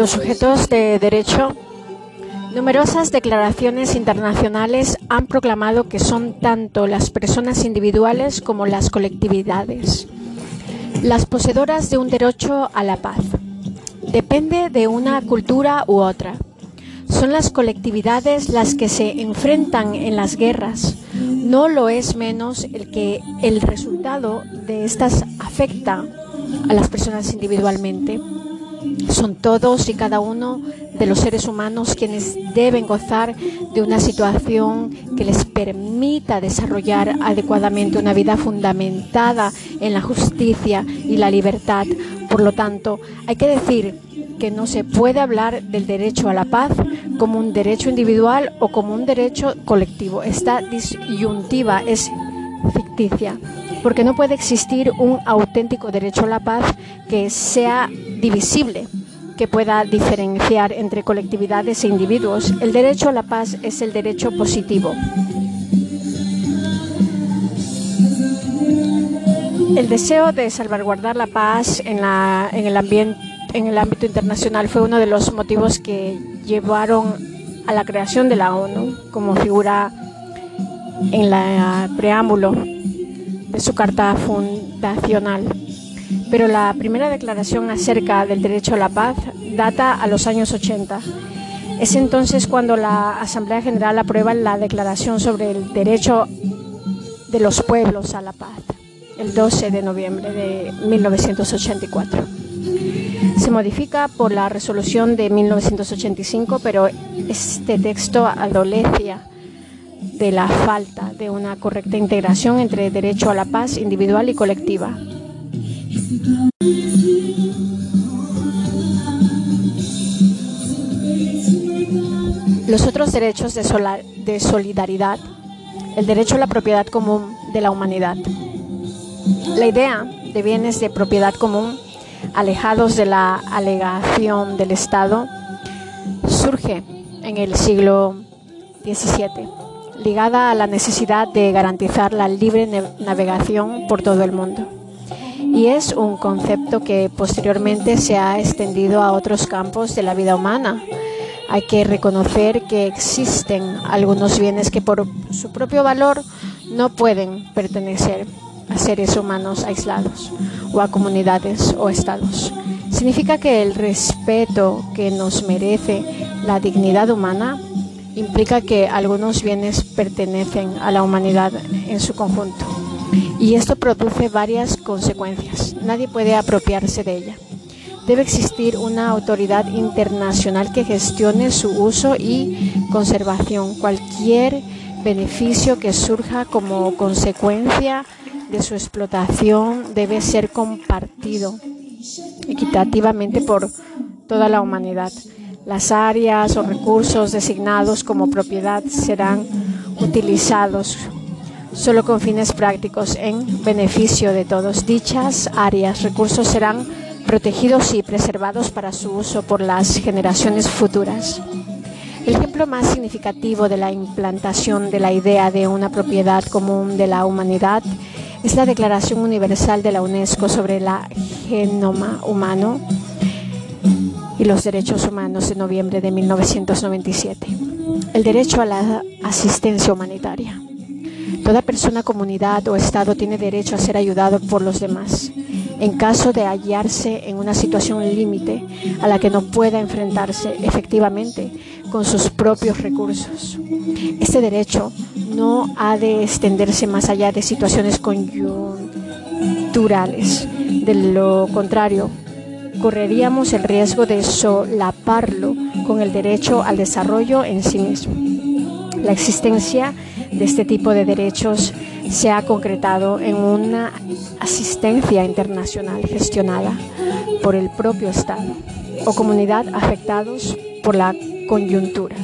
los sujetos de derecho, numerosas declaraciones internacionales han proclamado que son tanto las personas individuales como las colectividades las poseedoras de un derecho a la paz. Depende de una cultura u otra. Son las colectividades las que se enfrentan en las guerras. No lo es menos el que el resultado de estas afecta a las personas individualmente. Son todos y cada uno de los seres humanos quienes deben gozar de una situación que les permita desarrollar adecuadamente una vida fundamentada en la justicia y la libertad. Por lo tanto, hay que decir que no se puede hablar del derecho a la paz como un derecho individual o como un derecho colectivo. Esta disyuntiva es ficticia porque no puede existir un auténtico derecho a la paz que sea divisible, que pueda diferenciar entre colectividades e individuos. El derecho a la paz es el derecho positivo. El deseo de salvaguardar la paz en, en, el ambiente, en el ámbito internacional fue uno de los motivos que llevaron a la creación de la ONU como figura en la preámbulo de su carta fundacional. Pero la primera declaración acerca del derecho a la paz data a los años 80. Es entonces cuando la Asamblea General aprueba la declaración sobre el derecho de los pueblos a la paz, el 12 de noviembre de 1984. Se modifica por la resolución de 1985, pero este texto adolecía de la falta de una correcta integración entre derecho a la paz individual y colectiva. Los otros derechos de, de solidaridad, el derecho a la propiedad común de la humanidad. La idea de bienes de propiedad común alejados de la alegación del Estado surge en el siglo XVII ligada a la necesidad de garantizar la libre navegación por todo el mundo. Y es un concepto que posteriormente se ha extendido a otros campos de la vida humana. Hay que reconocer que existen algunos bienes que por su propio valor no pueden pertenecer a seres humanos aislados o a comunidades o estados. Significa que el respeto que nos merece la dignidad humana implica que algunos bienes pertenecen a la humanidad en su conjunto. Y esto produce varias consecuencias. Nadie puede apropiarse de ella. Debe existir una autoridad internacional que gestione su uso y conservación. Cualquier beneficio que surja como consecuencia de su explotación debe ser compartido equitativamente por toda la humanidad. Las áreas o recursos designados como propiedad serán utilizados solo con fines prácticos en beneficio de todos. Dichas áreas, recursos serán protegidos y preservados para su uso por las generaciones futuras. El ejemplo más significativo de la implantación de la idea de una propiedad común de la humanidad es la Declaración Universal de la UNESCO sobre el genoma humano y los Derechos Humanos de noviembre de 1997. El derecho a la asistencia humanitaria. Toda persona, comunidad o Estado tiene derecho a ser ayudado por los demás en caso de hallarse en una situación límite a la que no pueda enfrentarse efectivamente con sus propios recursos. Este derecho no ha de extenderse más allá de situaciones coyunturales. De lo contrario, correríamos el riesgo de solaparlo con el derecho al desarrollo en sí mismo. La existencia de este tipo de derechos se ha concretado en una asistencia internacional gestionada por el propio Estado o comunidad afectados por la coyuntura.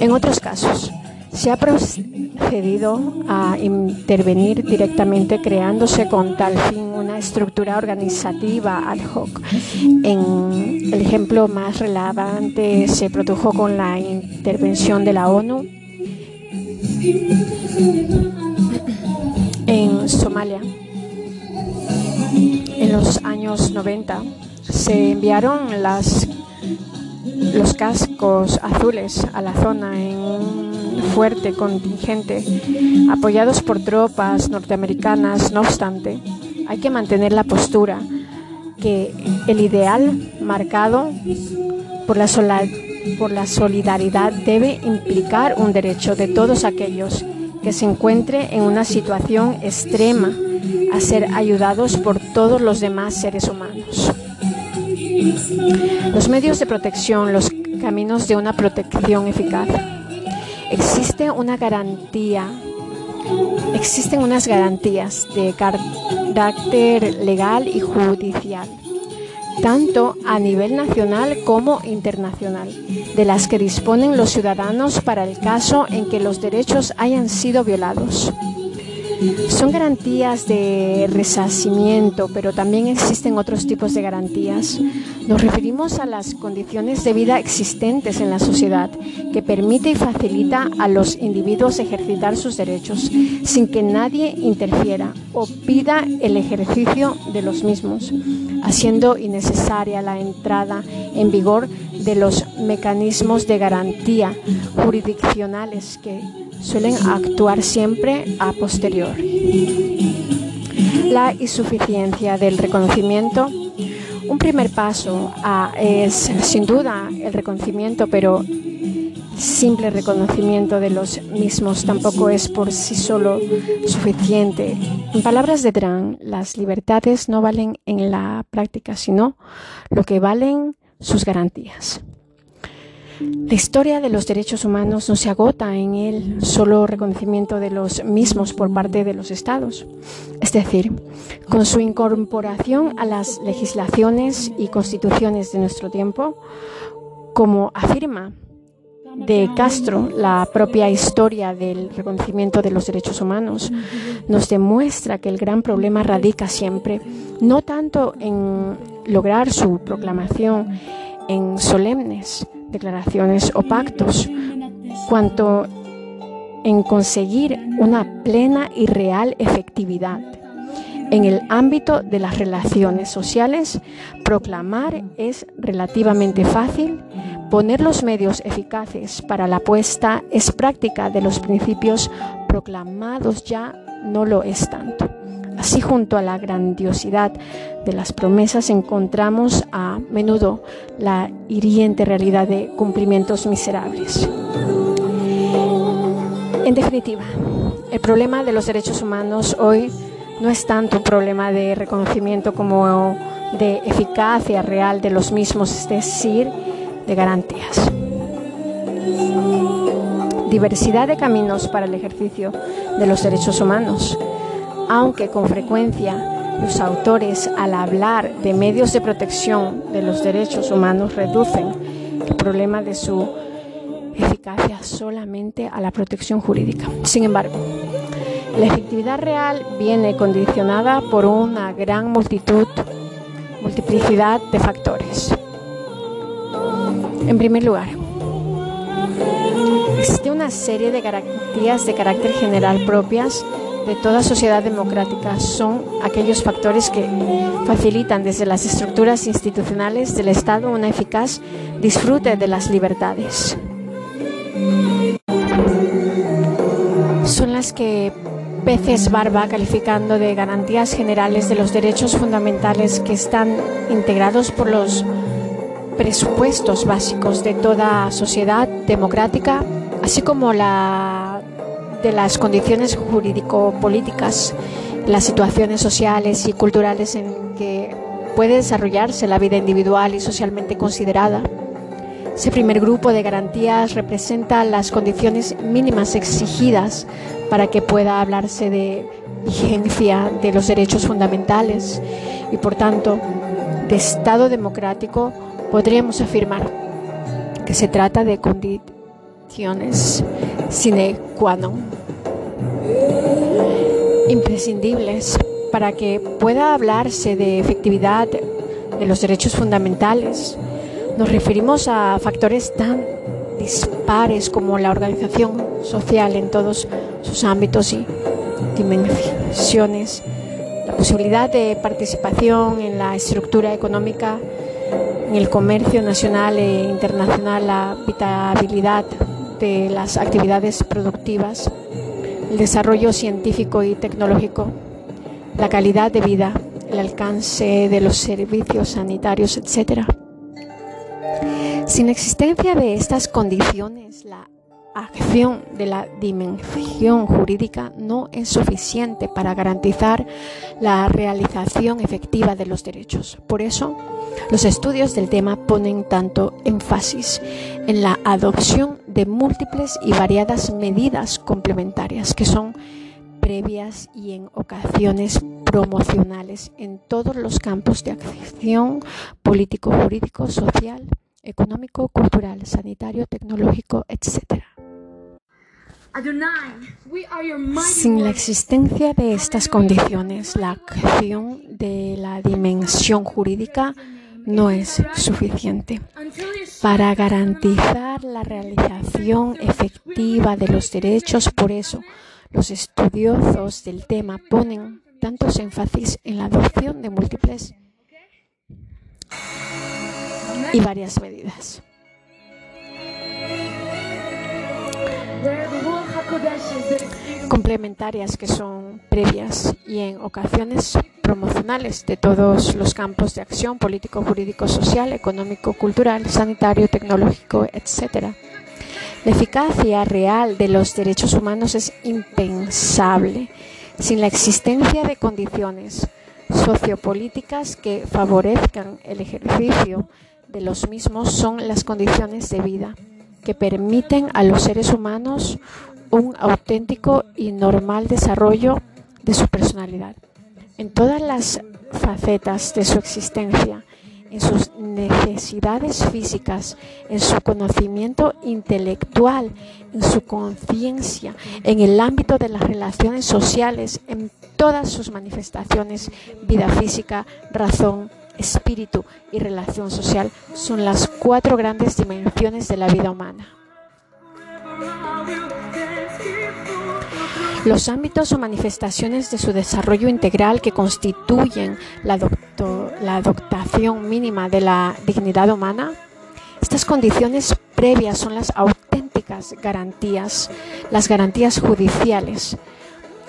En otros casos, se ha procedido a intervenir directamente creándose con tal fin una estructura organizativa ad hoc. En el ejemplo más relevante se produjo con la intervención de la ONU en Somalia en los años 90 se enviaron los cascos azules a la zona en un fuerte contingente, apoyados por tropas norteamericanas. No obstante, hay que mantener la postura que el ideal marcado por la, por la solidaridad debe implicar un derecho de todos aquellos que se encuentre en una situación extrema a ser ayudados por todos los demás seres humanos. Los medios de protección, los caminos de una protección eficaz. Existe una garantía, existen unas garantías de carácter legal y judicial, tanto a nivel nacional como internacional, de las que disponen los ciudadanos para el caso en que los derechos hayan sido violados. Son garantías de resarcimiento, pero también existen otros tipos de garantías. Nos referimos a las condiciones de vida existentes en la sociedad que permite y facilita a los individuos ejercitar sus derechos sin que nadie interfiera o pida el ejercicio de los mismos, haciendo innecesaria la entrada en vigor de los mecanismos de garantía jurisdiccionales que suelen actuar siempre a posterior. La insuficiencia del reconocimiento. Un primer paso es sin duda el reconocimiento, pero simple reconocimiento de los mismos tampoco es por sí solo suficiente. En palabras de Dran, las libertades no valen en la práctica, sino lo que valen sus garantías. La historia de los derechos humanos no se agota en el solo reconocimiento de los mismos por parte de los estados. Es decir, con su incorporación a las legislaciones y constituciones de nuestro tiempo, como afirma de Castro, la propia historia del reconocimiento de los derechos humanos nos demuestra que el gran problema radica siempre no tanto en lograr su proclamación en solemnes declaraciones o pactos, cuanto en conseguir una plena y real efectividad. En el ámbito de las relaciones sociales, proclamar es relativamente fácil, poner los medios eficaces para la puesta es práctica de los principios proclamados ya no lo es tanto. Así junto a la grandiosidad de las promesas encontramos a menudo la hiriente realidad de cumplimientos miserables. En definitiva, el problema de los derechos humanos hoy no es tanto un problema de reconocimiento como de eficacia real de los mismos, es decir, de garantías. Diversidad de caminos para el ejercicio de los derechos humanos aunque con frecuencia los autores al hablar de medios de protección de los derechos humanos reducen el problema de su eficacia solamente a la protección jurídica. Sin embargo, la efectividad real viene condicionada por una gran multitud, multiplicidad de factores. En primer lugar, existe una serie de garantías de carácter general propias de toda sociedad democrática son aquellos factores que facilitan desde las estructuras institucionales del Estado una eficaz disfrute de las libertades. Son las que Peces Barba calificando de garantías generales de los derechos fundamentales que están integrados por los presupuestos básicos de toda sociedad democrática, así como la de las condiciones jurídico-políticas, las situaciones sociales y culturales en que puede desarrollarse la vida individual y socialmente considerada. Ese primer grupo de garantías representa las condiciones mínimas exigidas para que pueda hablarse de vigencia de los derechos fundamentales y por tanto de Estado democrático podríamos afirmar que se trata de condiciones sine qua non imprescindibles para que pueda hablarse de efectividad de los derechos fundamentales. Nos referimos a factores tan dispares como la organización social en todos sus ámbitos y dimensiones, la posibilidad de participación en la estructura económica, en el comercio nacional e internacional, la vitabilidad de las actividades productivas, el desarrollo científico y tecnológico, la calidad de vida, el alcance de los servicios sanitarios, etc. Sin existencia de estas condiciones, la acción de la dimensión jurídica no es suficiente para garantizar la realización efectiva de los derechos. Por eso, los estudios del tema ponen tanto énfasis en la adopción de múltiples y variadas medidas complementarias que son previas y en ocasiones promocionales en todos los campos de acción político, jurídico, social, económico, cultural, sanitario, tecnológico, etc. Sin la existencia de estas condiciones, la acción de la dimensión jurídica no es suficiente. Para garantizar la realización efectiva de los derechos, por eso, los estudiosos del tema ponen tantos énfasis en la adopción de múltiples y varias medidas. Complementarias que son previas y en ocasiones promocionales de todos los campos de acción político, jurídico, social, económico, cultural, sanitario, tecnológico, etc. La eficacia real de los derechos humanos es impensable sin la existencia de condiciones sociopolíticas que favorezcan el ejercicio de los mismos son las condiciones de vida que permiten a los seres humanos un auténtico y normal desarrollo de su personalidad en todas las facetas de su existencia, en sus necesidades físicas, en su conocimiento intelectual, en su conciencia, en el ámbito de las relaciones sociales, en todas sus manifestaciones, vida física, razón, espíritu y relación social, son las cuatro grandes dimensiones de la vida humana. Los ámbitos o manifestaciones de su desarrollo integral que constituyen la, adoptación mínima de la dignidad humana, estas condiciones previas son las auténticas garantías, las garantías judiciales.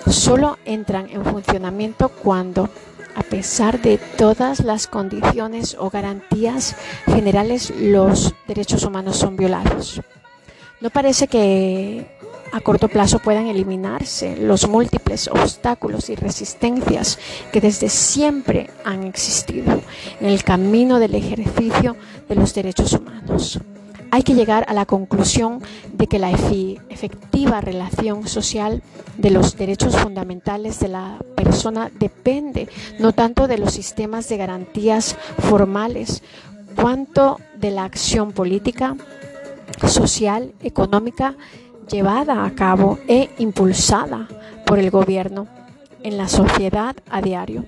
Solo entran en funcionamiento cuando, a pesar de todas las condiciones o garantías generales, los derechos humanos son violados. No parece que a corto plazo puedan eliminarse los múltiples obstáculos y resistencias que desde siempre han existido en el camino del ejercicio de los derechos humanos. Hay que llegar a la conclusión de que la efectiva relación social de los derechos fundamentales de la persona depende no tanto de los sistemas de garantías formales, cuanto de la acción política, social, económica llevada a cabo e impulsada por el gobierno en la sociedad a diario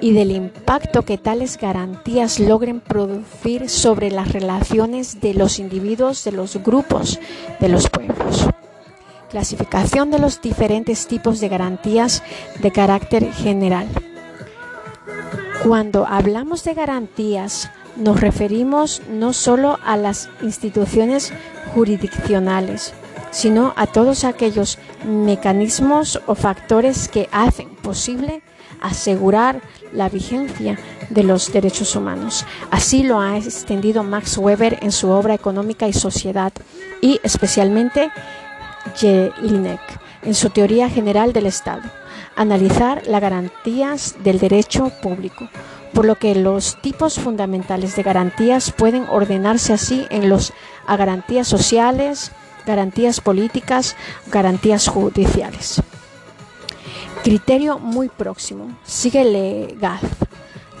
y del impacto que tales garantías logren producir sobre las relaciones de los individuos, de los grupos, de los pueblos. Clasificación de los diferentes tipos de garantías de carácter general. Cuando hablamos de garantías, nos referimos no solo a las instituciones jurisdiccionales, sino a todos aquellos mecanismos o factores que hacen posible asegurar la vigencia de los derechos humanos. Así lo ha extendido Max Weber en su obra Económica y Sociedad y especialmente Jelinek en su Teoría General del Estado. Analizar las garantías del derecho público, por lo que los tipos fundamentales de garantías pueden ordenarse así en los a garantías sociales, garantías políticas, garantías judiciales. Criterio muy próximo. Sigue Legaz,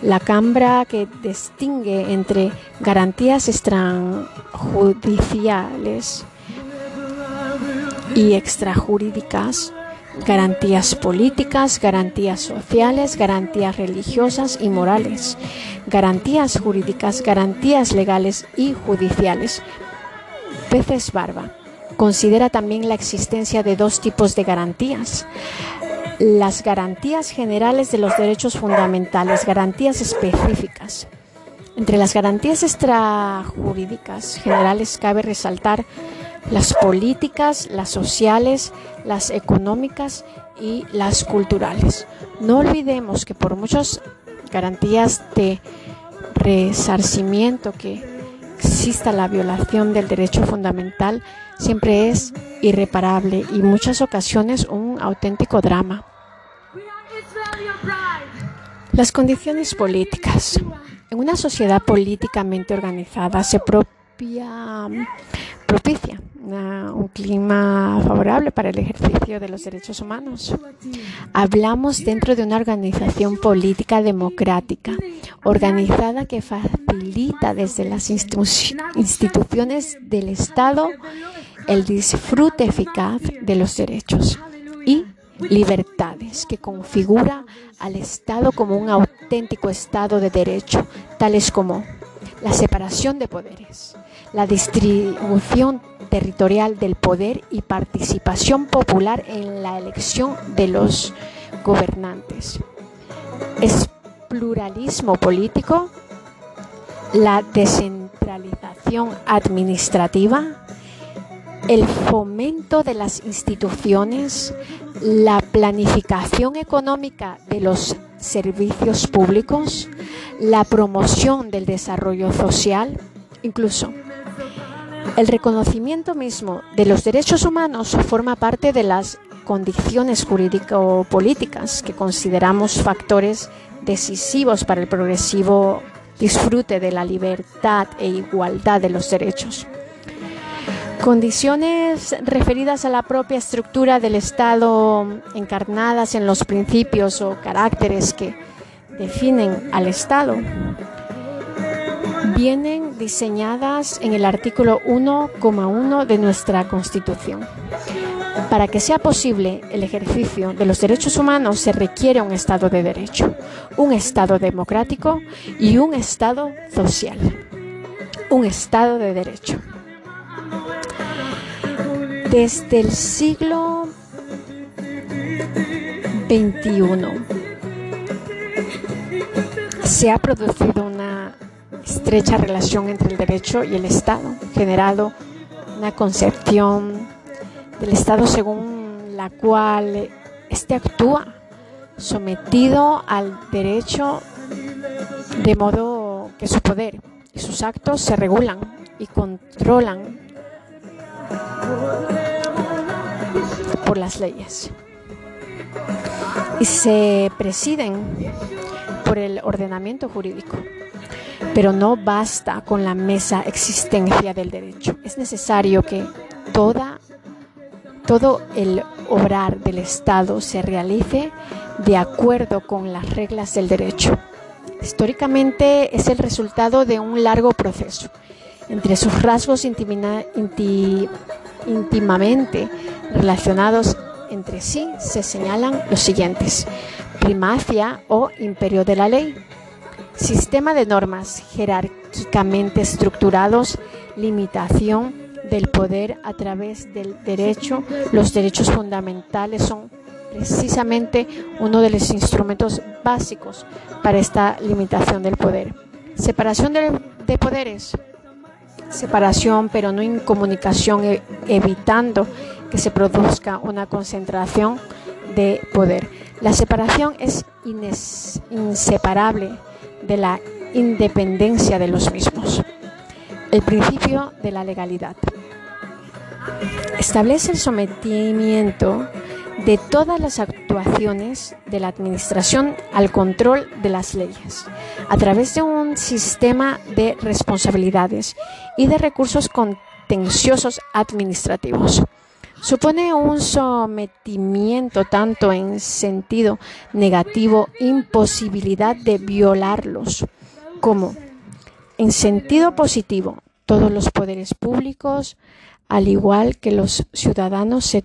la cámara que distingue entre garantías extrajudiciales y extrajurídicas, garantías políticas, garantías sociales, garantías religiosas y morales, garantías jurídicas, garantías legales y judiciales. Peces barba considera también la existencia de dos tipos de garantías. las garantías generales de los derechos fundamentales, garantías específicas. Entre las garantías extrajurídicas generales cabe resaltar las políticas, las sociales, las económicas y las culturales. No olvidemos que por muchas garantías de resarcimiento que exista la violación del derecho fundamental, siempre es irreparable y muchas ocasiones un auténtico drama. Las condiciones políticas. En una sociedad políticamente organizada se propicia un clima favorable para el ejercicio de los derechos humanos. Hablamos dentro de una organización política democrática, organizada que facilita desde las instituciones del Estado el disfrute eficaz de los derechos y libertades, que configura al Estado como un auténtico Estado de derecho, tales como la separación de poderes, la distribución territorial del poder y participación popular en la elección de los gobernantes. Es pluralismo político, la descentralización administrativa, el fomento de las instituciones, la planificación económica de los servicios públicos, la promoción del desarrollo social, incluso el reconocimiento mismo de los derechos humanos forma parte de las condiciones jurídico-políticas que consideramos factores decisivos para el progresivo disfrute de la libertad e igualdad de los derechos. Condiciones referidas a la propia estructura del Estado encarnadas en los principios o caracteres que definen al Estado vienen diseñadas en el artículo 1,1 de nuestra Constitución. Para que sea posible el ejercicio de los derechos humanos se requiere un Estado de Derecho, un Estado democrático y un Estado social. Un Estado de Derecho. Desde el siglo XXI se ha producido una estrecha relación entre el derecho y el Estado, generado una concepción del Estado según la cual éste actúa sometido al derecho de modo que su poder y sus actos se regulan y controlan por las leyes y se presiden por el ordenamiento jurídico. Pero no basta con la mesa existencia del derecho. Es necesario que toda, todo el obrar del Estado se realice de acuerdo con las reglas del derecho. Históricamente es el resultado de un largo proceso. Entre sus rasgos íntimamente relacionados entre sí se señalan los siguientes. Primacia o imperio de la ley Sistema de normas jerárquicamente estructurados, limitación del poder a través del derecho. Los derechos fundamentales son precisamente uno de los instrumentos básicos para esta limitación del poder. Separación de, poderes. Separación, pero no incomunicación, e, evitando que se produzca una concentración de poder. La separación es inseparable de la independencia de los mismos. El principio de la legalidad. Establece el sometimiento de todas las actuaciones de la Administración al control de las leyes, a través de un sistema de responsabilidades y de recursos contenciosos administrativos. Supone un sometimiento tanto en sentido negativo, imposibilidad de violarlos, como en sentido positivo, todos los poderes públicos, al igual que los ciudadanos, se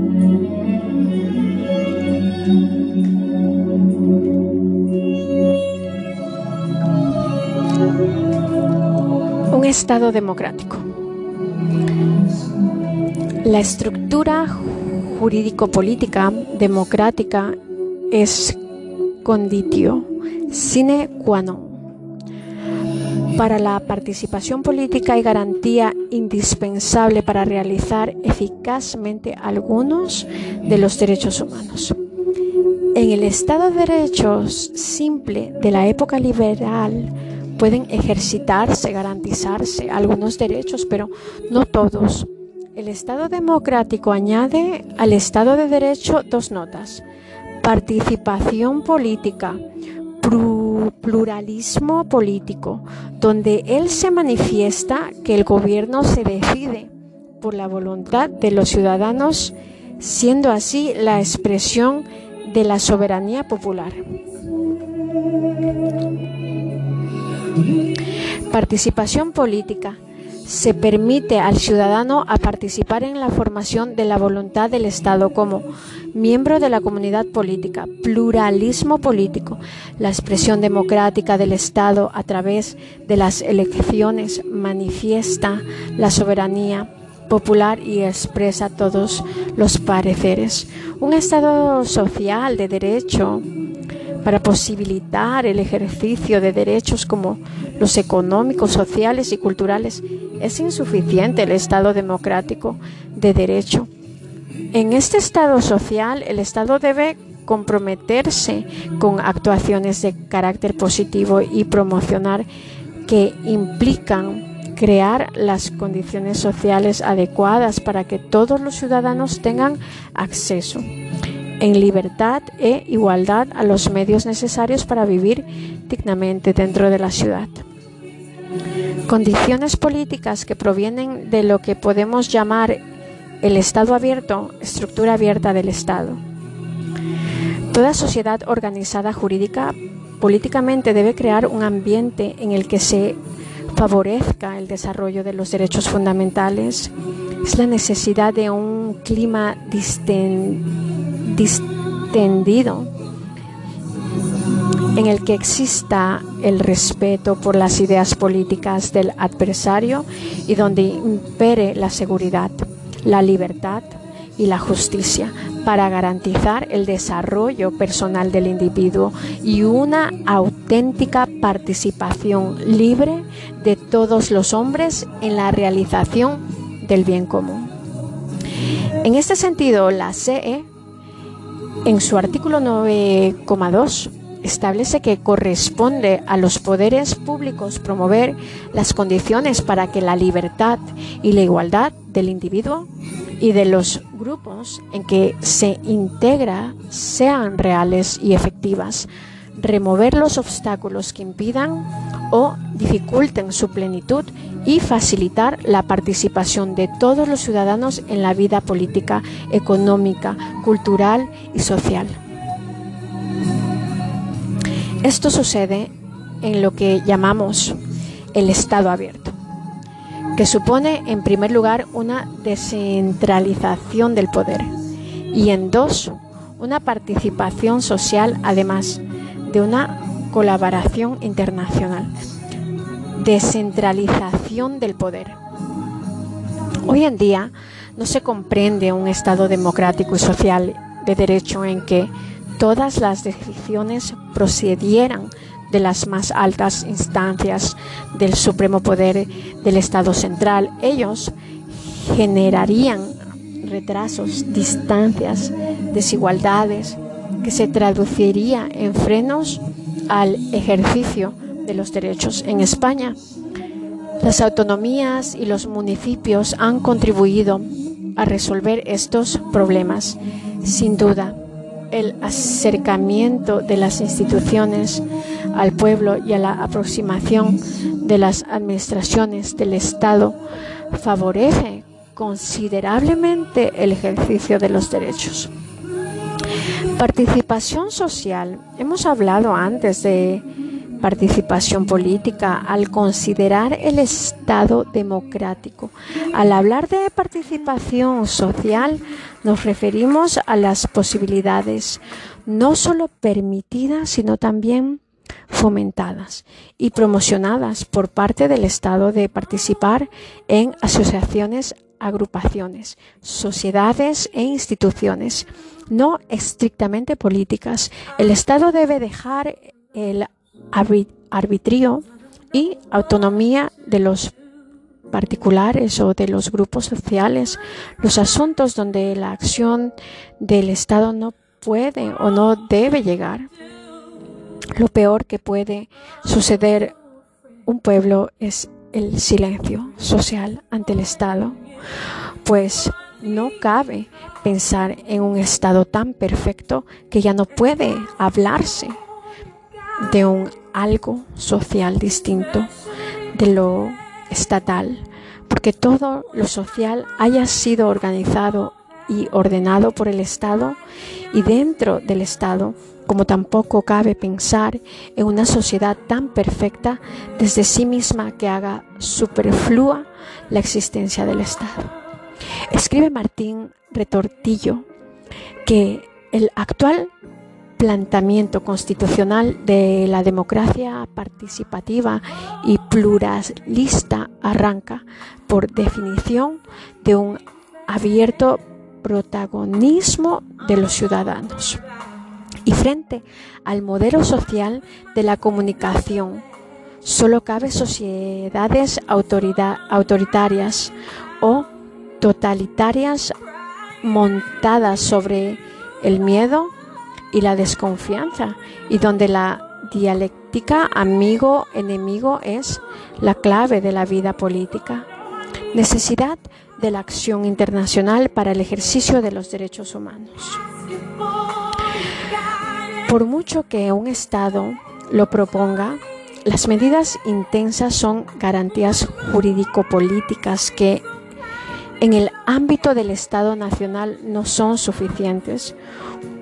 Un Estado democrático. La estructura jurídico-política democrática es conditio sine qua non para la participación política y garantía indispensable para realizar eficazmente algunos de los derechos humanos. En el Estado de Derechos simple de la época liberal pueden ejercitarse, garantizarse algunos derechos, pero no todos. El Estado democrático añade al Estado de Derecho dos notas. Participación política, pluralismo político, donde él se manifiesta que el gobierno se decide por la voluntad de los ciudadanos, siendo así la expresión de la soberanía popular. Participación política. Se permite al ciudadano a participar en la formación de la voluntad del Estado como miembro de la comunidad política, pluralismo político, la expresión democrática del Estado a través de las elecciones manifiesta la soberanía popular y expresa todos los pareceres. Un Estado social de derecho para posibilitar el ejercicio de derechos como los económicos, sociales y culturales, es insuficiente el Estado democrático de derecho. En este Estado social, el Estado debe comprometerse con actuaciones de carácter positivo y promocionar que implican crear las condiciones sociales adecuadas para que todos los ciudadanos tengan acceso en libertad e igualdad a los medios necesarios para vivir dignamente dentro de la ciudad. Condiciones políticas que provienen de lo que podemos llamar el Estado abierto, estructura abierta del Estado. Toda sociedad organizada jurídica políticamente debe crear un ambiente en el que se favorezca el desarrollo de los derechos fundamentales. Es la necesidad de un clima distendido distendido en el que exista el respeto por las ideas políticas del adversario y donde impere la seguridad, la libertad y la justicia para garantizar el desarrollo personal del individuo y una auténtica participación libre de todos los hombres en la realización del bien común. En este sentido, la CE en su artículo 9,2 establece que corresponde a los poderes públicos promover las condiciones para que la libertad y la igualdad del individuo y de los grupos en que se integra sean reales y efectivas, remover los obstáculos que impidan o dificulten su plenitud y facilitar la participación de todos los ciudadanos en la vida política, económica, cultural y social. Esto sucede en lo que llamamos el Estado abierto, que supone en primer lugar una descentralización del poder y en dos, una participación social además de una colaboración internacional descentralización del poder. Hoy en día no se comprende un Estado democrático y social de derecho en que todas las decisiones procedieran de las más altas instancias del supremo poder del Estado central. Ellos generarían retrasos, distancias, desigualdades, que se traduciría en frenos al ejercicio de los derechos en España. Las autonomías y los municipios han contribuido a resolver estos problemas. Sin duda, el acercamiento de las instituciones al pueblo y a la aproximación de las administraciones del Estado favorece considerablemente el ejercicio de los derechos. Participación social. Hemos hablado antes de participación política, al considerar el Estado democrático. Al hablar de participación social, nos referimos a las posibilidades no solo permitidas, sino también fomentadas y promocionadas por parte del Estado de participar en asociaciones, agrupaciones, sociedades e instituciones no estrictamente políticas. El Estado debe dejar el arbitrio y autonomía de los particulares o de los grupos sociales, los asuntos donde la acción del Estado no puede o no debe llegar. Lo peor que puede suceder un pueblo es el silencio social ante el Estado, pues no cabe pensar en un Estado tan perfecto que ya no puede hablarse de un algo social distinto de lo estatal, porque todo lo social haya sido organizado y ordenado por el Estado y dentro del Estado, como tampoco cabe pensar en una sociedad tan perfecta desde sí misma que haga superflua la existencia del Estado. Escribe Martín Retortillo que el actual planteamiento constitucional de la democracia participativa y pluralista arranca, por definición, de un abierto protagonismo de los ciudadanos. Y frente al modelo social de la comunicación, solo cabe sociedades autoritarias o totalitarias montadas sobre el miedo, y la desconfianza, y donde la dialéctica amigo-enemigo es la clave de la vida política. Necesidad de la acción internacional para el ejercicio de los derechos humanos. Por mucho que un Estado lo proponga, las medidas intensas son garantías jurídico-políticas que en el ámbito del Estado nacional no son suficientes.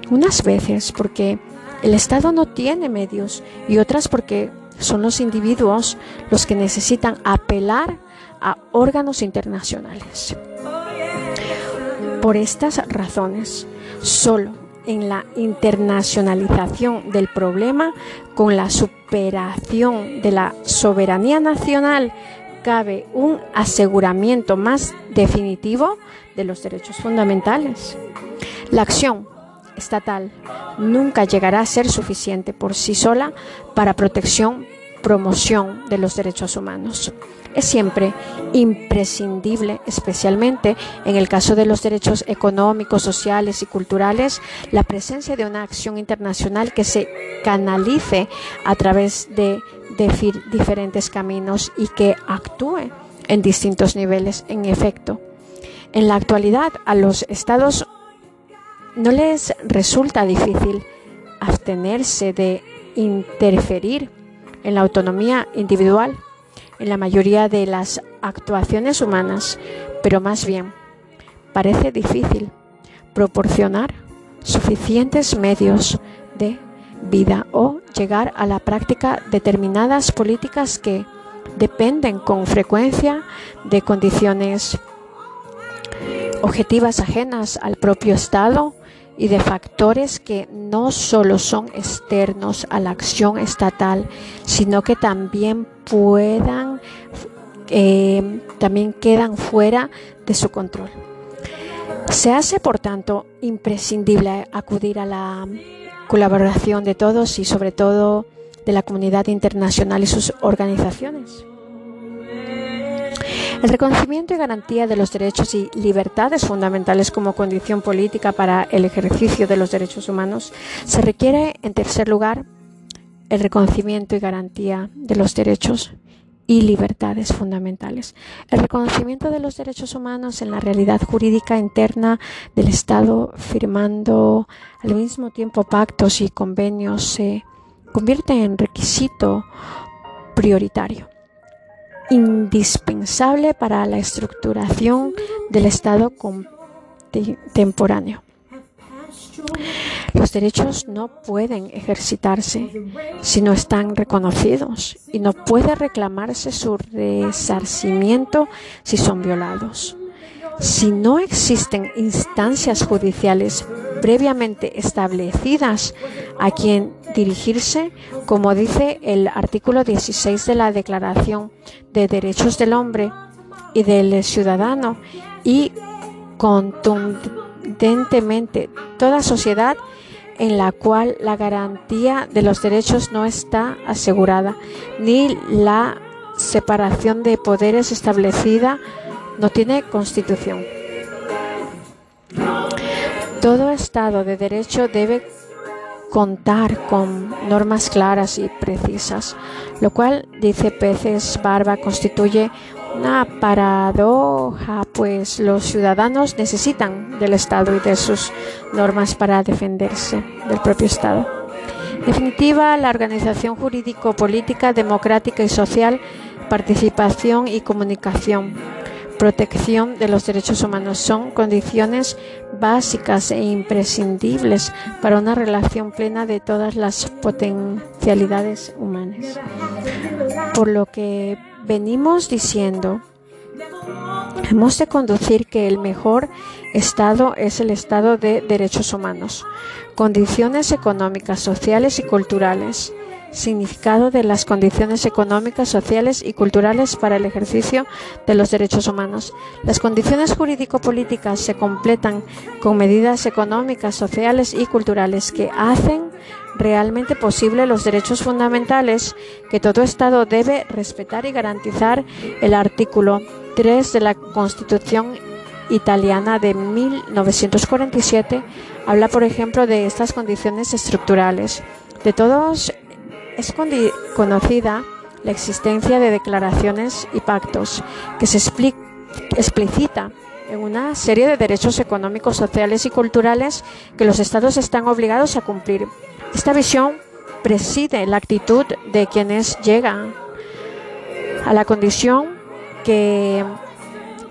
Unas veces porque el Estado no tiene medios y otras porque son los individuos los que necesitan apelar a órganos internacionales. Por estas razones, solo en la internacionalización del problema, con la superación de la soberanía nacional, cabe un aseguramiento más definitivo de los derechos fundamentales. La acción estatal nunca llegará a ser suficiente por sí sola para protección, promoción de los derechos humanos. Es siempre imprescindible, especialmente en el caso de los derechos económicos, sociales y culturales, la presencia de una acción internacional que se canalice a través de, diferentes caminos y que actúe en distintos niveles. En efecto, en la actualidad a los Estados no les resulta difícil abstenerse de interferir en la autonomía individual en la mayoría de las actuaciones humanas, pero más bien parece difícil proporcionar suficientes medios de vida o llegar a la práctica determinadas políticas que dependen con frecuencia de condiciones objetivas ajenas al propio Estado y de factores que no solo son externos a la acción estatal, sino que también puedan, eh, también quedan fuera de su control. Se hace, por tanto, imprescindible acudir a la colaboración de todos y sobre todo de la comunidad internacional y sus organizaciones. El reconocimiento y garantía de los derechos y libertades fundamentales como condición política para el ejercicio de los derechos humanos se requiere, en tercer lugar, el reconocimiento y garantía de los derechos y libertades fundamentales. El reconocimiento de los derechos humanos en la realidad jurídica interna del Estado, firmando al mismo tiempo pactos y convenios, se convierte en requisito prioritario indispensable para la estructuración del Estado contemporáneo. Los derechos no pueden ejercitarse si no están reconocidos y no puede reclamarse su resarcimiento si son violados. Si no existen instancias judiciales previamente establecidas a quien dirigirse, como dice el artículo 16 de la Declaración de Derechos del Hombre y del Ciudadano, y contundentemente toda sociedad en la cual la garantía de los derechos no está asegurada, ni la separación de poderes establecida no tiene constitución. Todo Estado de Derecho debe contar con normas claras y precisas, lo cual, dice Peces Barba, constituye una paradoja, pues los ciudadanos necesitan del Estado y de sus normas para defenderse del propio Estado. En definitiva, la organización jurídico-política, democrática y social, participación y comunicación, protección de los derechos humanos son condiciones básicas e imprescindibles para una relación plena de todas las potencialidades humanas. Por lo que venimos diciendo, hemos de conducir que el mejor estado es el estado de derechos humanos, condiciones económicas, sociales y culturales significado de las condiciones económicas, sociales y culturales para el ejercicio de los derechos humanos. Las condiciones jurídico-políticas se completan con medidas económicas, sociales y culturales que hacen realmente posible los derechos fundamentales que todo Estado debe respetar y garantizar. El artículo 3 de la Constitución italiana de 1947 habla, por ejemplo, de estas condiciones estructurales. De todos es conocida la existencia de declaraciones y pactos que se explicita en una serie de derechos económicos, sociales y culturales que los estados están obligados a cumplir. Esta visión preside la actitud de quienes llegan a la condición que,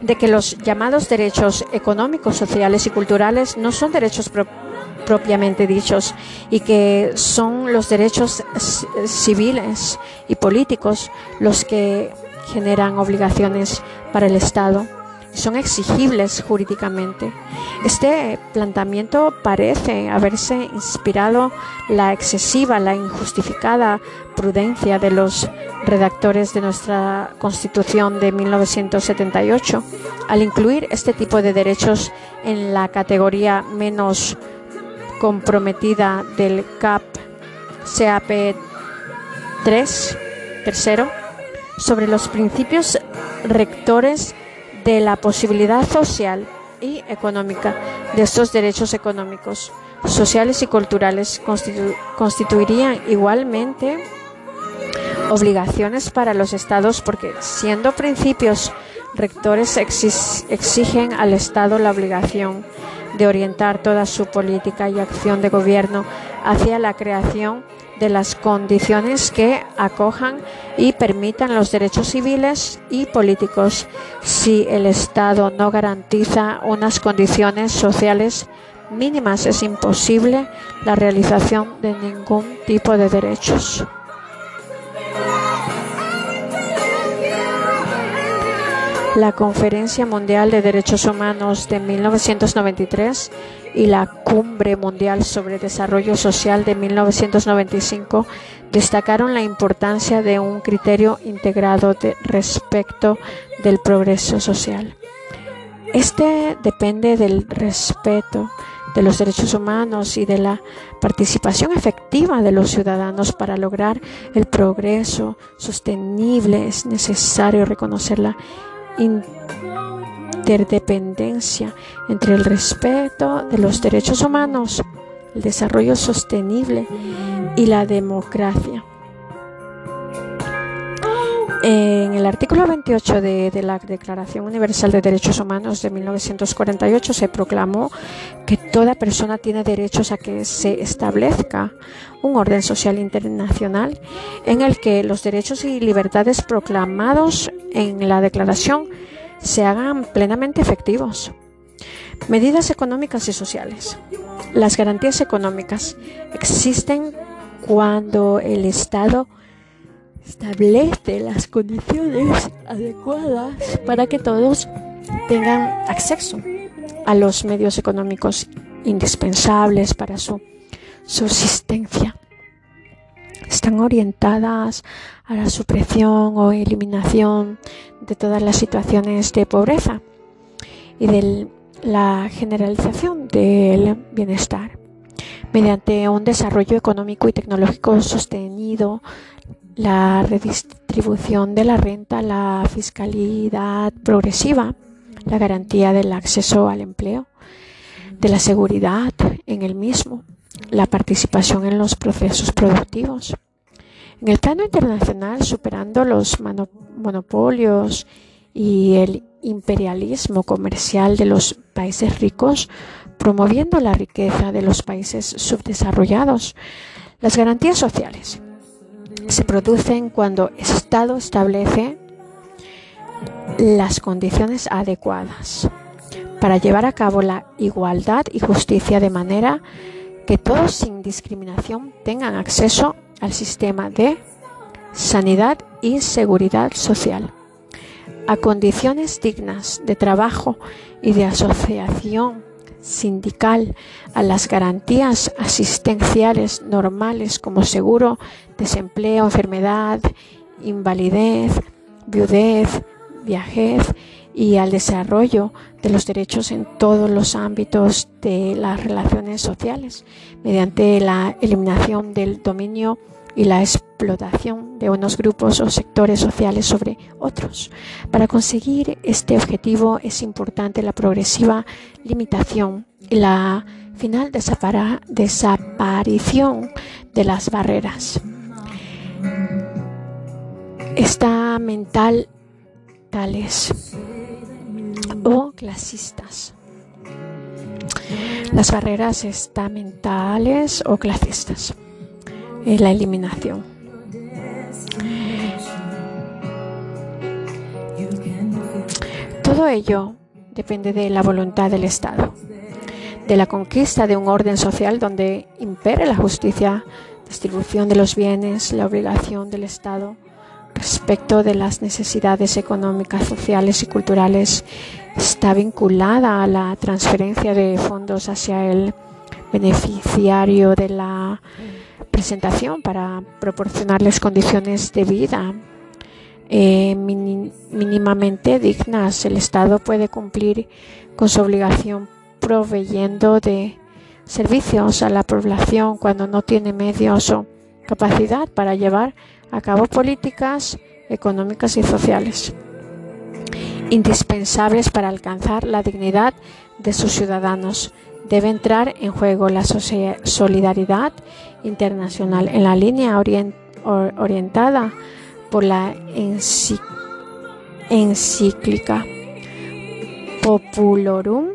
de que los llamados derechos económicos, sociales y culturales no son derechos propiamente dichos y que son los derechos civiles y políticos los que generan obligaciones para el Estado son exigibles jurídicamente. Este planteamiento parece haberse inspirado la excesiva, la injustificada prudencia de los redactores de nuestra Constitución de 1978 al incluir este tipo de derechos en la categoría menos comprometida del CAP CAP 3, tercero, sobre los principios rectores de la posibilidad social y económica de estos derechos económicos, sociales y culturales constituirían igualmente obligaciones para los estados porque siendo principios rectores exigen al Estado la obligación de orientar toda su política y acción de gobierno hacia la creación de las condiciones que acojan y permitan los derechos civiles y políticos si el Estado no garantiza unas condiciones sociales mínimas es imposible la realización de ningún tipo de derechos. la Conferencia Mundial de Derechos Humanos de 1993 y la Cumbre Mundial sobre Desarrollo Social de 1995 destacaron la importancia de un criterio integrado de respecto del progreso social. Este depende del respeto de los derechos humanos y de la participación efectiva de los ciudadanos para lograr el progreso sostenible. Es necesario reconocer la interdependencia entre el respeto de los derechos humanos, el desarrollo sostenible y la democracia. En el artículo 28 de, la Declaración Universal de Derechos Humanos de 1948 se proclamó que toda persona tiene derechos a que se establezca un orden social internacional en el que los derechos y libertades proclamados en la Declaración se hagan plenamente efectivos. Medidas económicas y sociales. Las garantías económicas existen cuando el Estado establece las condiciones adecuadas para que todos tengan acceso a los medios económicos indispensables para su subsistencia. Están orientadas a la supresión o eliminación de todas las situaciones de pobreza y de la generalización del bienestar mediante un desarrollo económico y tecnológico sostenido, la redistribución de la renta, la fiscalidad progresiva, la garantía del acceso al empleo, de la seguridad en el mismo, la participación en los procesos productivos. En el plano internacional, superando los monopolios y el imperialismo comercial de los países ricos, promoviendo la riqueza de los países subdesarrollados. Las garantías sociales se producen cuando el Estado establece las condiciones adecuadas para llevar a cabo la igualdad y justicia de manera que todos sin discriminación tengan acceso al sistema de sanidad y seguridad social, a condiciones dignas de trabajo y de asociación sindical, a las garantías asistenciales normales como seguro, desempleo, enfermedad, invalidez, viudez, viajez y al desarrollo de los derechos en todos los ámbitos de las relaciones sociales mediante la eliminación del dominio y la explotación de unos grupos o sectores sociales sobre otros. Para conseguir este objetivo es importante la progresiva limitación y la final desaparición de las barreras. Está mental tales o clasistas. Las barreras estamentales o clasistas la eliminación. Todo ello depende de la voluntad del Estado, de la conquista de un orden social donde impere la justicia, distribución de los bienes, la obligación del Estado respecto de las necesidades económicas, sociales y culturales está vinculada a la transferencia de fondos hacia el beneficiario de la presentación para proporcionarles condiciones de vida eh, mínimamente dignas. El Estado puede cumplir con su obligación proveyendo de servicios a la población cuando no tiene medios o capacidad para llevar a cabo políticas económicas y sociales indispensables para alcanzar la dignidad de sus ciudadanos. Debe entrar en juego la solidaridad internacional en la línea orientada por la encíclica Populorum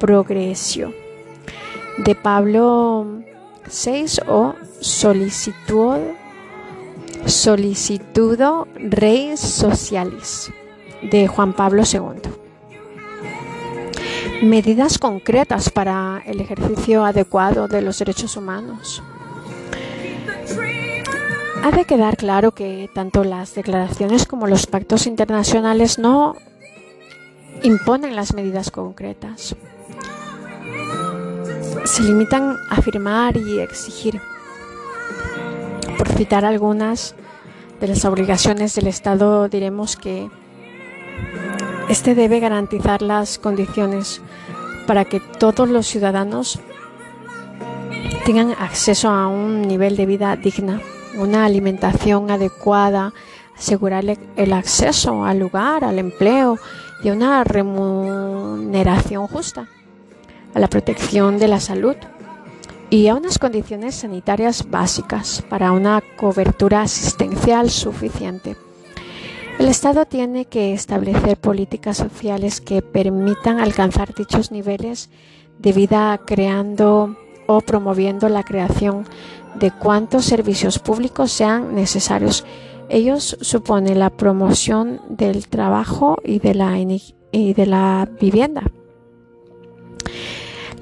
Progressio de Pablo VI o Solicitudo, Solicitudo Rei Socialis de Juan Pablo II medidas concretas para el ejercicio adecuado de los derechos humanos. Ha de quedar claro que tanto las declaraciones como los pactos internacionales no imponen las medidas concretas. Se limitan a afirmar y exigir. Por citar algunas de las obligaciones del Estado, diremos que este debe garantizar las condiciones para que todos los ciudadanos tengan acceso a un nivel de vida digna, una alimentación adecuada, asegurarle el acceso al lugar, al empleo y una remuneración justa, a la protección de la salud y a unas condiciones sanitarias básicas para una cobertura asistencial suficiente. El Estado tiene que establecer políticas sociales que permitan alcanzar dichos niveles de vida creando o promoviendo la creación de cuantos servicios públicos sean necesarios. Ellos suponen la promoción del trabajo y de la, y de la vivienda.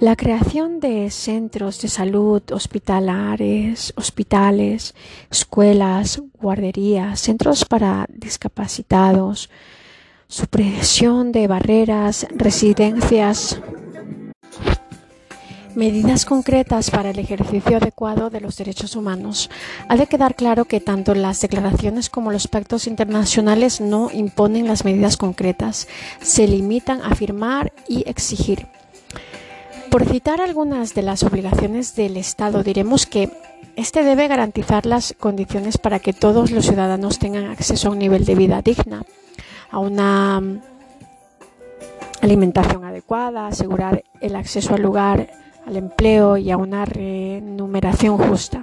La creación de centros de salud hospitalares, hospitales, escuelas, guarderías, centros para discapacitados, supresión de barreras, residencias, medidas concretas para el ejercicio adecuado de los derechos humanos. Ha de quedar claro que tanto las declaraciones como los pactos internacionales no imponen las medidas concretas, se limitan a afirmar y exigir. Por citar algunas de las obligaciones del Estado, diremos que este debe garantizar las condiciones para que todos los ciudadanos tengan acceso a un nivel de vida digna, a una mm, alimentación adecuada, asegurar el acceso al lugar, al empleo y a una remuneración justa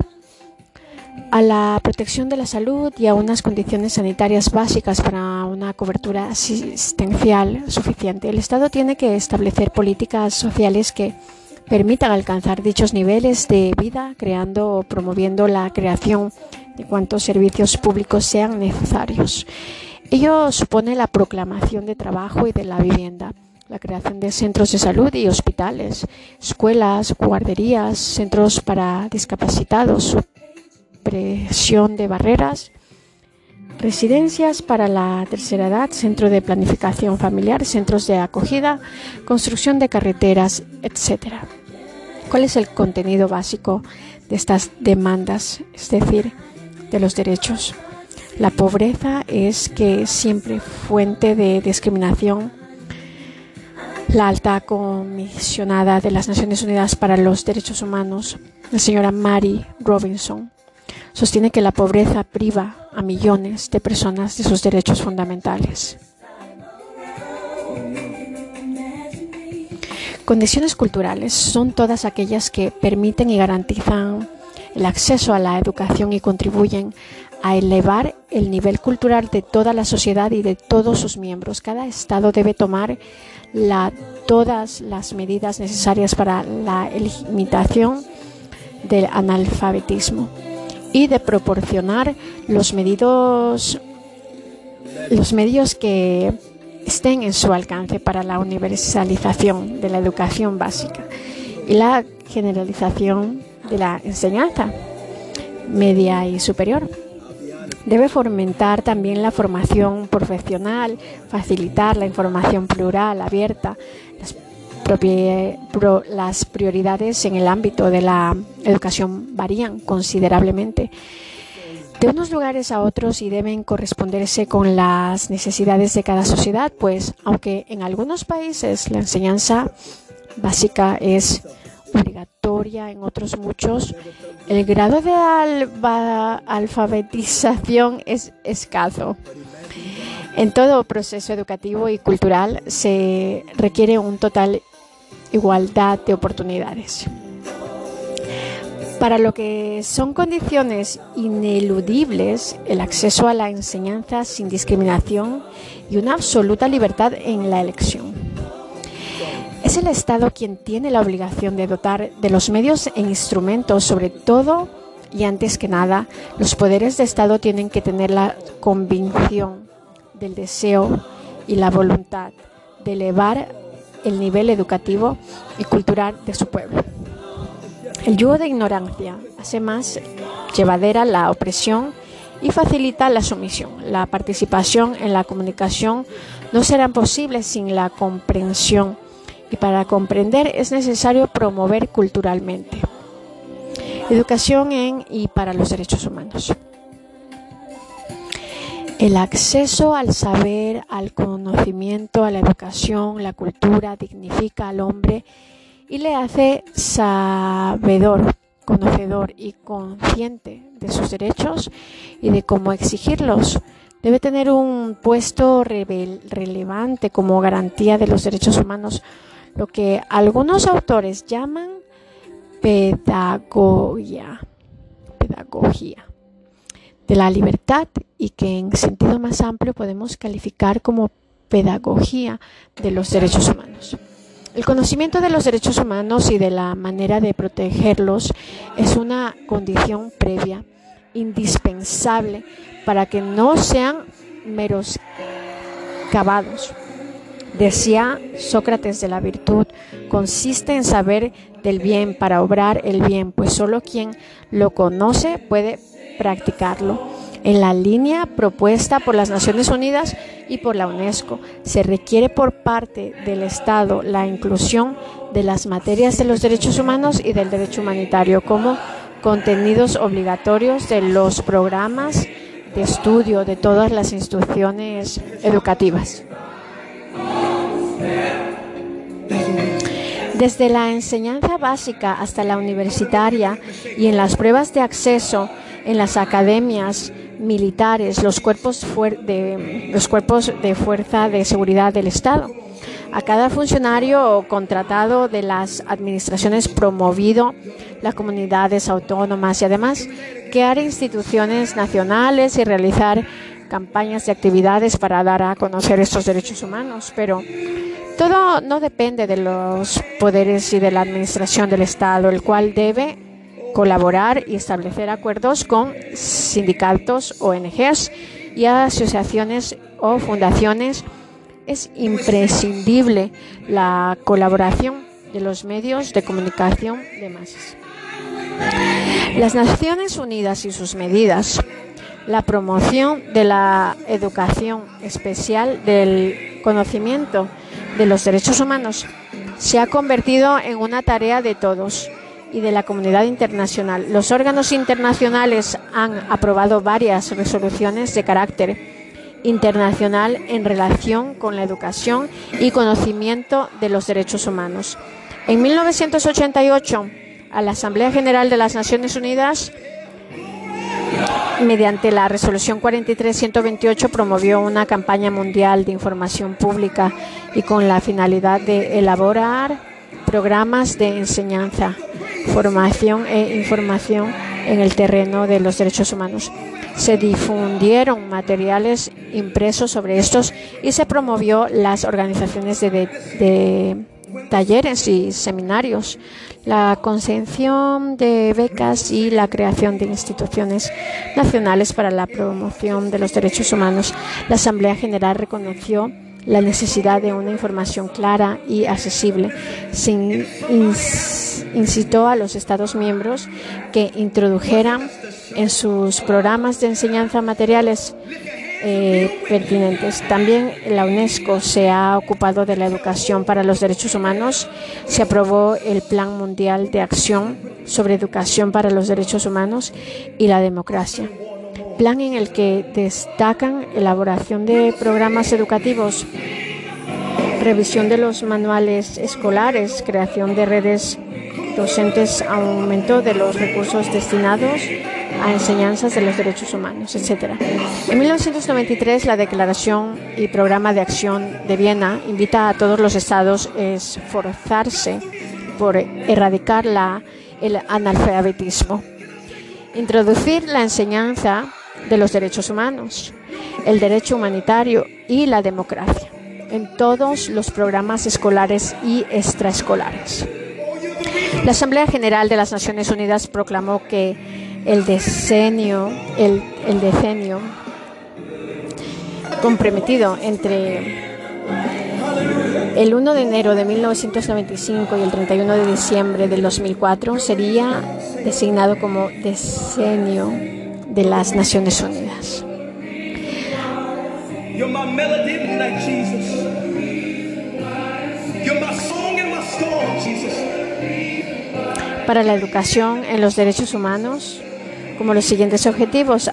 a la protección de la salud y a unas condiciones sanitarias básicas para una cobertura asistencial suficiente. El Estado tiene que establecer políticas sociales que permitan alcanzar dichos niveles de vida, creando o promoviendo la creación de cuantos servicios públicos sean necesarios. Ello supone la proclamación de trabajo y de la vivienda, la creación de centros de salud y hospitales, escuelas, guarderías, centros para discapacitados, presión de barreras, residencias para la tercera edad, centro de planificación familiar, centros de acogida, construcción de carreteras, etc. ¿Cuál es el contenido básico de estas demandas, es decir, de los derechos? La pobreza es que siempre fuente de discriminación. La alta comisionada de las Naciones Unidas para los Derechos Humanos, la señora Mary Robinson, sostiene que la pobreza priva a millones de personas de sus derechos fundamentales. Condiciones culturales son todas aquellas que permiten y garantizan el acceso a la educación y contribuyen a elevar el nivel cultural de toda la sociedad y de todos sus miembros. Cada Estado debe tomar todas las medidas necesarias para la limitación del analfabetismo y de proporcionar los medios, los medios que estén en su alcance para la universalización de la educación básica y la generalización de la enseñanza media y superior. Debe fomentar también la formación profesional, facilitar la información plural, abierta, las prioridades en el ámbito de la educación varían considerablemente de unos lugares a otros y deben corresponderse con las necesidades de cada sociedad, pues aunque en algunos países la enseñanza básica es obligatoria, en otros muchos el grado de alfabetización es escaso. En todo proceso educativo y cultural se requiere un total igualdad de oportunidades. Para lo que son condiciones ineludibles, el acceso a la enseñanza sin discriminación y una absoluta libertad en la elección. Es el Estado quien tiene la obligación de dotar de los medios e instrumentos, sobre todo y antes que nada, los poderes de Estado tienen que tener la convicción del deseo y la voluntad de elevar el nivel educativo y cultural de su pueblo. El yugo de ignorancia hace más llevadera la opresión y facilita la sumisión. La participación en la comunicación no será posible sin la comprensión y para comprender es necesario promover culturalmente. Educación en y para los derechos humanos. El acceso al saber, al conocimiento, a la educación, la cultura dignifica al hombre y le hace sabedor, conocedor y consciente de sus derechos y de cómo exigirlos. Debe tener un puesto relevante como garantía de los derechos humanos, lo que algunos autores llaman pedagogía. pedagogía de la libertad y que en sentido más amplio podemos calificar como pedagogía de los derechos humanos. El conocimiento de los derechos humanos y de la manera de protegerlos es una condición previa, indispensable para que no sean meros cavados, Decía Sócrates de la virtud, consiste en saber del bien para obrar el bien, pues solo quien lo conoce puede practicarlo. En la línea propuesta por las Naciones Unidas y por la UNESCO, se requiere por parte del Estado la inclusión de las materias de los derechos humanos y del derecho humanitario como contenidos obligatorios de los programas de estudio de todas las instituciones educativas. Desde la enseñanza básica hasta la universitaria y en las pruebas de acceso en las academias militares, los cuerpos, de, fuerza de seguridad del Estado. A cada funcionario contratado de las administraciones promovido las comunidades autónomas y además crear instituciones nacionales y realizar campañas y actividades para dar a conocer estos derechos humanos. Pero todo no depende de los poderes y de la administración del Estado, el cual debe colaborar y establecer acuerdos con sindicatos, ONGs y asociaciones o fundaciones. Es imprescindible la colaboración de los medios de comunicación de masas. Las Naciones Unidas y sus medidas, la promoción de la educación especial del conocimiento de los derechos humanos se ha convertido en una tarea de todos y de la comunidad internacional. Los órganos internacionales han aprobado varias resoluciones de carácter internacional en relación con la educación y conocimiento de los derechos humanos. En 1988, a la Asamblea General de las Naciones Unidas mediante la resolución 43-128 promovió una campaña mundial de información pública y con la finalidad de elaborar programas de enseñanza, formación e información en el terreno de los derechos humanos. Se difundieron materiales impresos sobre estos y se promovió las organizaciones de, de talleres y seminarios, la concesión de becas y la creación de instituciones nacionales para la promoción de los derechos humanos. La Asamblea General reconoció la necesidad de una información clara y accesible. Se incitó a los Estados miembros que introdujeran en sus programas de enseñanza materiales eh, pertinentes. También la UNESCO se ha ocupado de la educación para los derechos humanos. Se aprobó el Plan Mundial de Acción sobre Educación para los Derechos Humanos y la Democracia. Plan en el que destacan elaboración de programas educativos, revisión de los manuales escolares, creación de redes docentes, aumento de los recursos destinados a enseñanzas de los derechos humanos, etc. En 1993, la Declaración y Programa de Acción de Viena invita a todos los estados a esforzarse por erradicar la, el analfabetismo, introducir la enseñanza de los derechos humanos, el derecho humanitario y la democracia en todos los programas escolares y extraescolares. La Asamblea General de las Naciones Unidas proclamó que el decenio, el, decenio comprometido entre el 1 de enero de 1995 y el 31 de diciembre del 2004 sería designado como decenio de las Naciones Unidas. Para la educación en los derechos humanos, como los siguientes objetivos,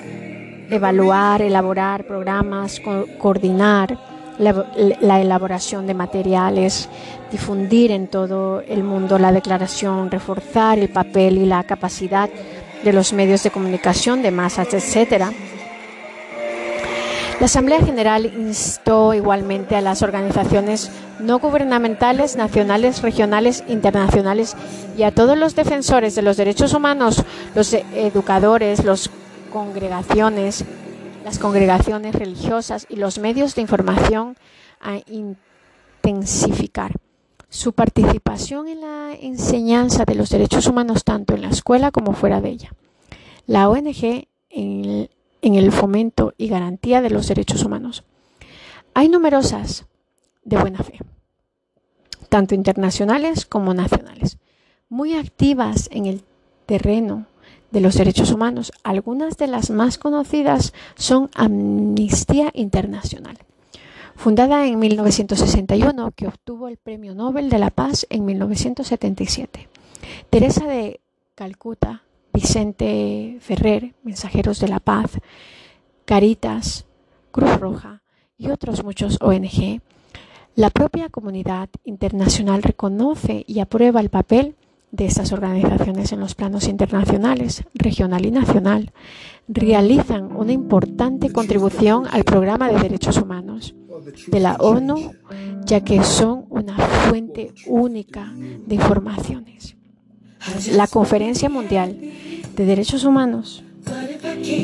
evaluar, elaborar programas, coordinar la, elaboración de materiales, difundir en todo el mundo la declaración, reforzar el papel y la capacidad de los medios de comunicación de masas, etcétera. La Asamblea General instó igualmente a las organizaciones no gubernamentales, nacionales, regionales, internacionales y a todos los defensores de los derechos humanos, los educadores, las congregaciones, las congregaciones religiosas y los medios de información a intensificar su participación en la enseñanza de los derechos humanos tanto en la escuela como fuera de ella. La ONG en el fomento y garantía de los derechos humanos. Hay numerosas de buena fe, tanto internacionales como nacionales, muy activas en el terreno de los derechos humanos. Algunas de las más conocidas son Amnistía Internacional, fundada en 1961, que obtuvo el Premio Nobel de la Paz en 1977. Teresa de Calcuta, Vicente Ferrer, Mensajeros de la Paz, Caritas, Cruz Roja y otros muchos ONG, la propia comunidad internacional reconoce y aprueba el papel de estas organizaciones en los planos internacionales, regional y nacional. Realizan una importante contribución al programa de derechos humanos de la ONU, ya que son una fuente única de informaciones. La Conferencia Mundial de Derechos Humanos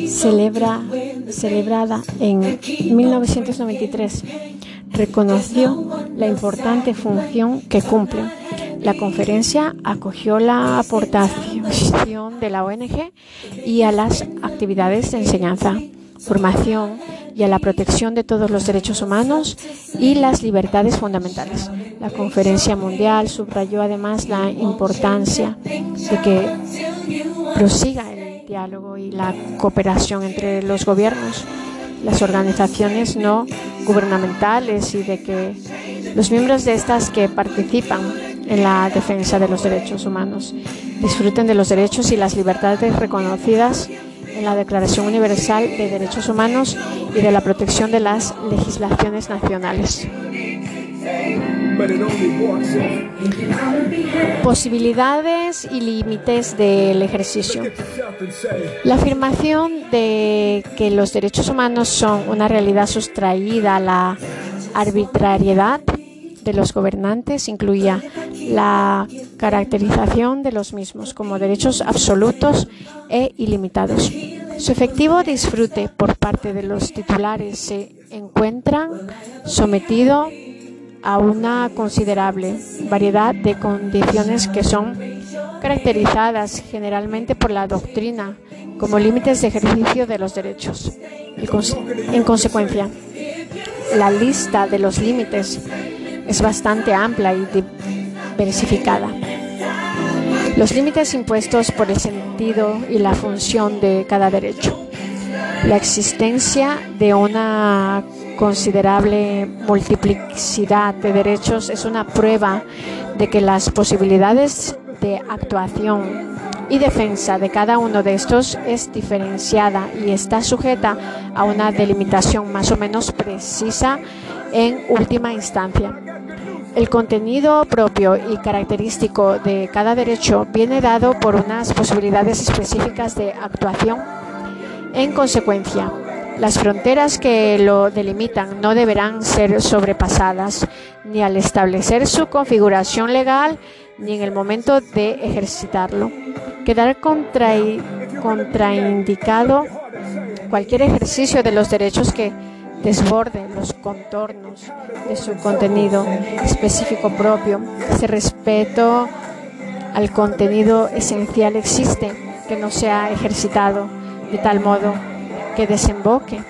celebra, celebrada en 1993, reconoció la importante función que cumple. La conferencia acogió la aportación de la ONG y a las actividades de enseñanza, formación y a la protección de todos los derechos humanos y las libertades fundamentales. La conferencia mundial subrayó además la importancia de que prosiga el diálogo y la cooperación entre los gobiernos, las organizaciones no gubernamentales y de que los miembros de estas que participan en la defensa de los derechos humanos disfruten de los derechos y las libertades reconocidas en la Declaración Universal de Derechos Humanos y de la protección de las legislaciones nacionales. Posibilidades y límites del ejercicio. La afirmación de que los derechos humanos son una realidad sustraída a la arbitrariedad de los gobernantes incluía la caracterización de los mismos como derechos absolutos e ilimitados. Su efectivo disfrute por parte de los titulares se encuentran sometido a una considerable variedad de condiciones que son caracterizadas generalmente por la doctrina como límites de ejercicio de los derechos. En consecuencia, la lista de los límites es bastante amplia y diversificada. Los límites impuestos por el sentido y la función de cada derecho. La existencia de una considerable multiplicidad de derechos es una prueba de que las posibilidades de actuación y defensa de cada uno de estos es diferenciada y está sujeta a una delimitación más o menos precisa en última instancia. El contenido propio y característico de cada derecho viene dado por unas posibilidades específicas de actuación. En consecuencia, las fronteras que lo delimitan no deberán ser sobrepasadas ni al establecer su configuración legal ni en el momento de ejercitarlo. Quedar contraindicado cualquier ejercicio de los derechos que desborde los contornos de su contenido específico propio. Ese respeto al contenido esencial existe que no sea ejercitado de tal modo que desemboque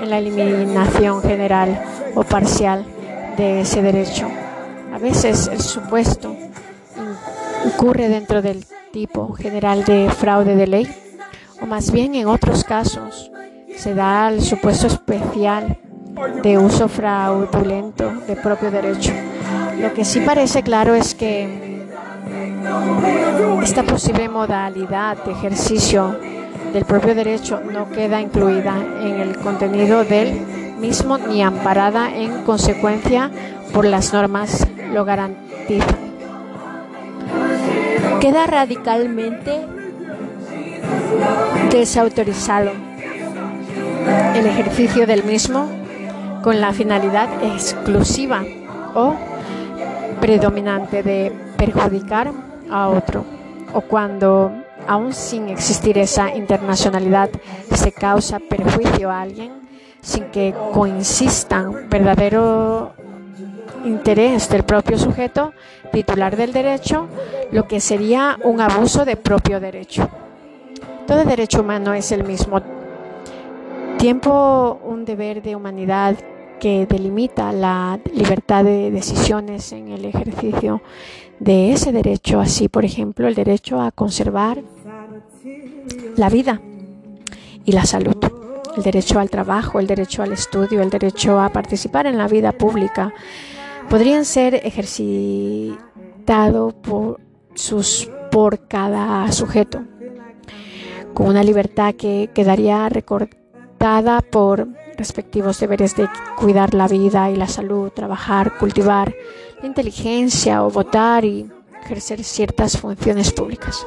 en la eliminación general o parcial de ese derecho. A veces el supuesto ocurre dentro del tipo general de fraude de ley, o más bien en otros casos se da el supuesto especial de uso fraudulento de propio derecho. Lo que sí parece claro es que esta posible modalidad de ejercicio del propio derecho no queda incluida en el contenido del mismo ni amparada en consecuencia por las normas lo garantizan. Queda radicalmente desautorizado el ejercicio del mismo con la finalidad exclusiva o predominante de perjudicar a otro o cuando aún sin existir esa internacionalidad, se causa perjuicio a alguien sin que coincidan verdadero interés del propio sujeto titular del derecho, lo que sería un abuso de propio derecho. Todo derecho humano es el mismo tiempo un deber de humanidad que delimita la libertad de decisiones en el ejercicio de ese derecho, así por ejemplo el derecho a conservar la vida y la salud, el derecho al trabajo, el derecho al estudio, el derecho a participar en la vida pública, podrían ser ejercitados por, sus, por cada sujeto, con una libertad que quedaría recortada por respectivos deberes de cuidar la vida y la salud, trabajar, cultivar la inteligencia o votar y ejercer ciertas funciones públicas.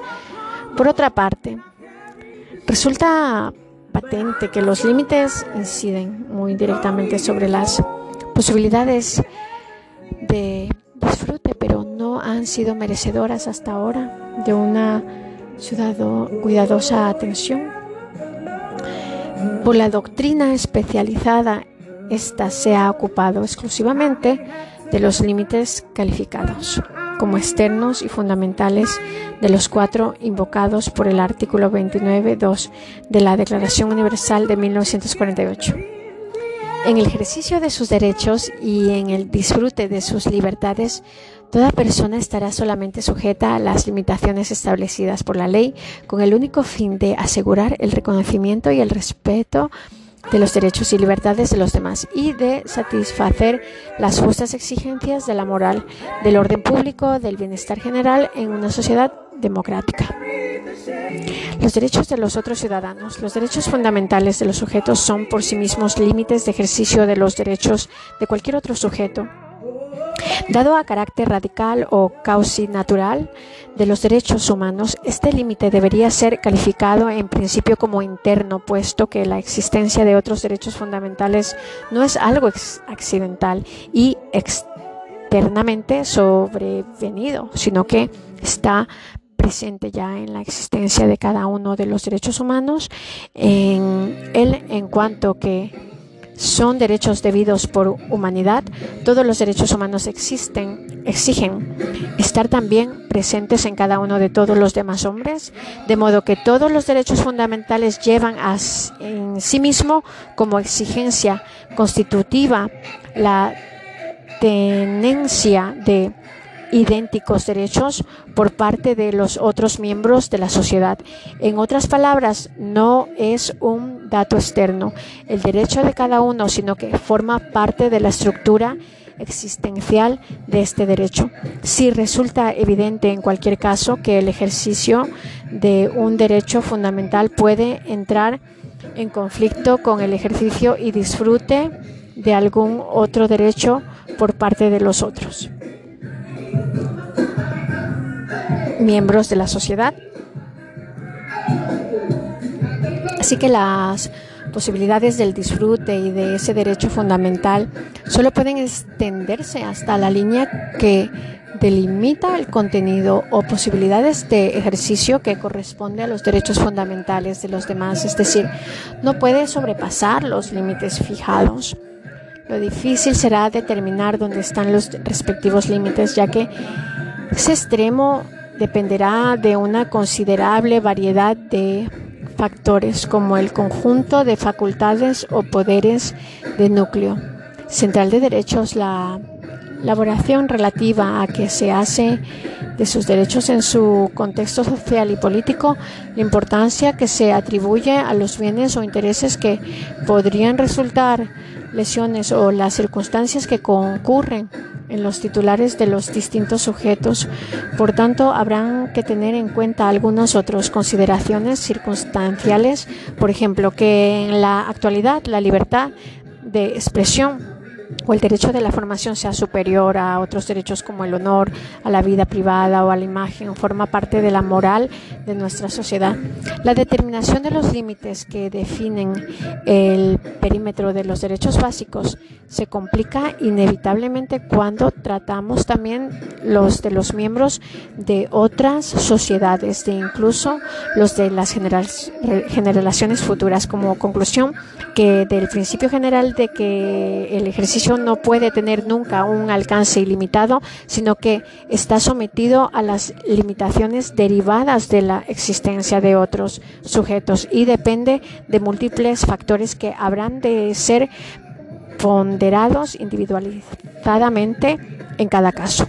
Por otra parte, resulta patente que los límites inciden muy directamente sobre las posibilidades de disfrute, pero no han sido merecedoras hasta ahora de una cuidadosa atención. Por la doctrina especializada, esta se ha ocupado exclusivamente de los límites calificados como externos y fundamentales de los cuatro invocados por el artículo 29.2 de la Declaración Universal de 1948. En el ejercicio de sus derechos y en el disfrute de sus libertades, toda persona estará solamente sujeta a las limitaciones establecidas por la ley con el único fin de asegurar el reconocimiento y el respeto de los derechos y libertades de los demás y de satisfacer las justas exigencias de la moral, del orden público, del bienestar general en una sociedad democrática. Los derechos de los otros ciudadanos. Los derechos fundamentales de los sujetos son por sí mismos límites de ejercicio de los derechos de cualquier otro sujeto. Dado a carácter radical o causi natural de los derechos humanos, este límite debería ser calificado en principio como interno, puesto que la existencia de otros derechos fundamentales no es algo accidental y externamente sobrevenido, sino que está presente ya en la existencia de cada uno de los derechos humanos, en él en cuanto que son derechos debidos por humanidad, todos los derechos humanos existen, exigen estar también presentes en cada uno de todos los demás hombres, de modo que todos los derechos fundamentales llevan en sí mismo como exigencia constitutiva la tenencia de idénticos derechos por parte de los otros miembros de la sociedad. En otras palabras, no es un dato externo, el derecho de cada uno, sino que forma parte de la estructura existencial de este derecho. Si resulta evidente en cualquier caso que el ejercicio de un derecho fundamental puede entrar en conflicto con el ejercicio y disfrute de algún otro derecho por parte de los otros miembros de la sociedad. Así que las posibilidades del disfrute y de ese derecho fundamental solo pueden extenderse hasta la línea que delimita el contenido o posibilidades de ejercicio que corresponde a los derechos fundamentales de los demás, es decir, no puede sobrepasar los límites fijados. Lo difícil será determinar dónde están los respectivos límites, ya que ese extremo dependerá de una considerable variedad de factores como el conjunto de facultades o poderes de núcleo. Central de derechos, la elaboración relativa a que se hace de sus derechos en su contexto social y político, la importancia que se atribuye a los bienes o intereses que podrían resultar lesiones o las circunstancias que concurren en los titulares de los distintos sujetos. Por tanto, habrán que tener en cuenta algunas otras consideraciones circunstanciales, por ejemplo, que en la actualidad la libertad de expresión o el derecho de la formación sea superior a otros derechos como el honor, a la vida privada o a la imagen, forma parte de la moral de nuestra sociedad. La determinación de los límites que definen el perímetro de los derechos básicos se complica inevitablemente cuando tratamos también los de los miembros de otras sociedades, de incluso los de las generaciones futuras. Como conclusión, que del principio general de que el ejercicio no puede tener nunca un alcance ilimitado, sino que está sometido a las limitaciones derivadas de la existencia de otros sujetos y depende de múltiples factores que habrán de ser ponderados individualizadamente en cada caso.